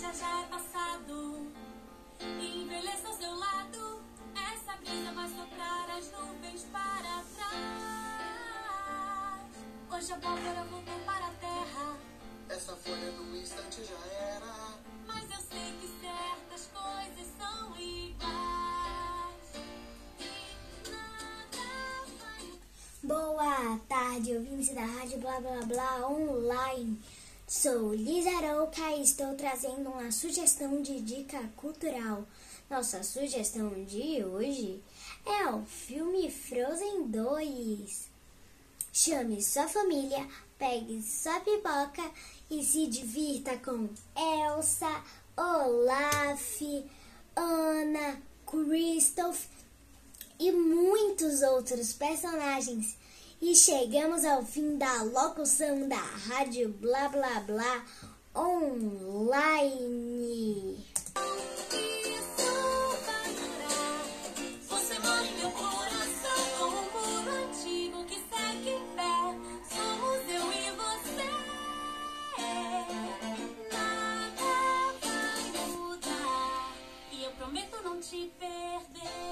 já já é passado. Envelheça ao seu lado, essa brisa vai soprar as nuvens para trás. Hoje a pólvora voltou para a terra. Essa folha do instante já era. Mas eu sei que certas coisas são iguais. E nada vai. Boa tarde, ouvintes da Rádio Blá Blá Blá Online. Sou Lisa Arouca e estou trazendo uma sugestão de dica cultural. Nossa sugestão de hoje é o filme Frozen 2. Chame sua família, pegue sua pipoca e se divirta com Elsa, Olaf, Anna, Kristoff e muitos outros personagens. E chegamos ao fim da locução da Rádio Blá Blá Blá online. Te perder.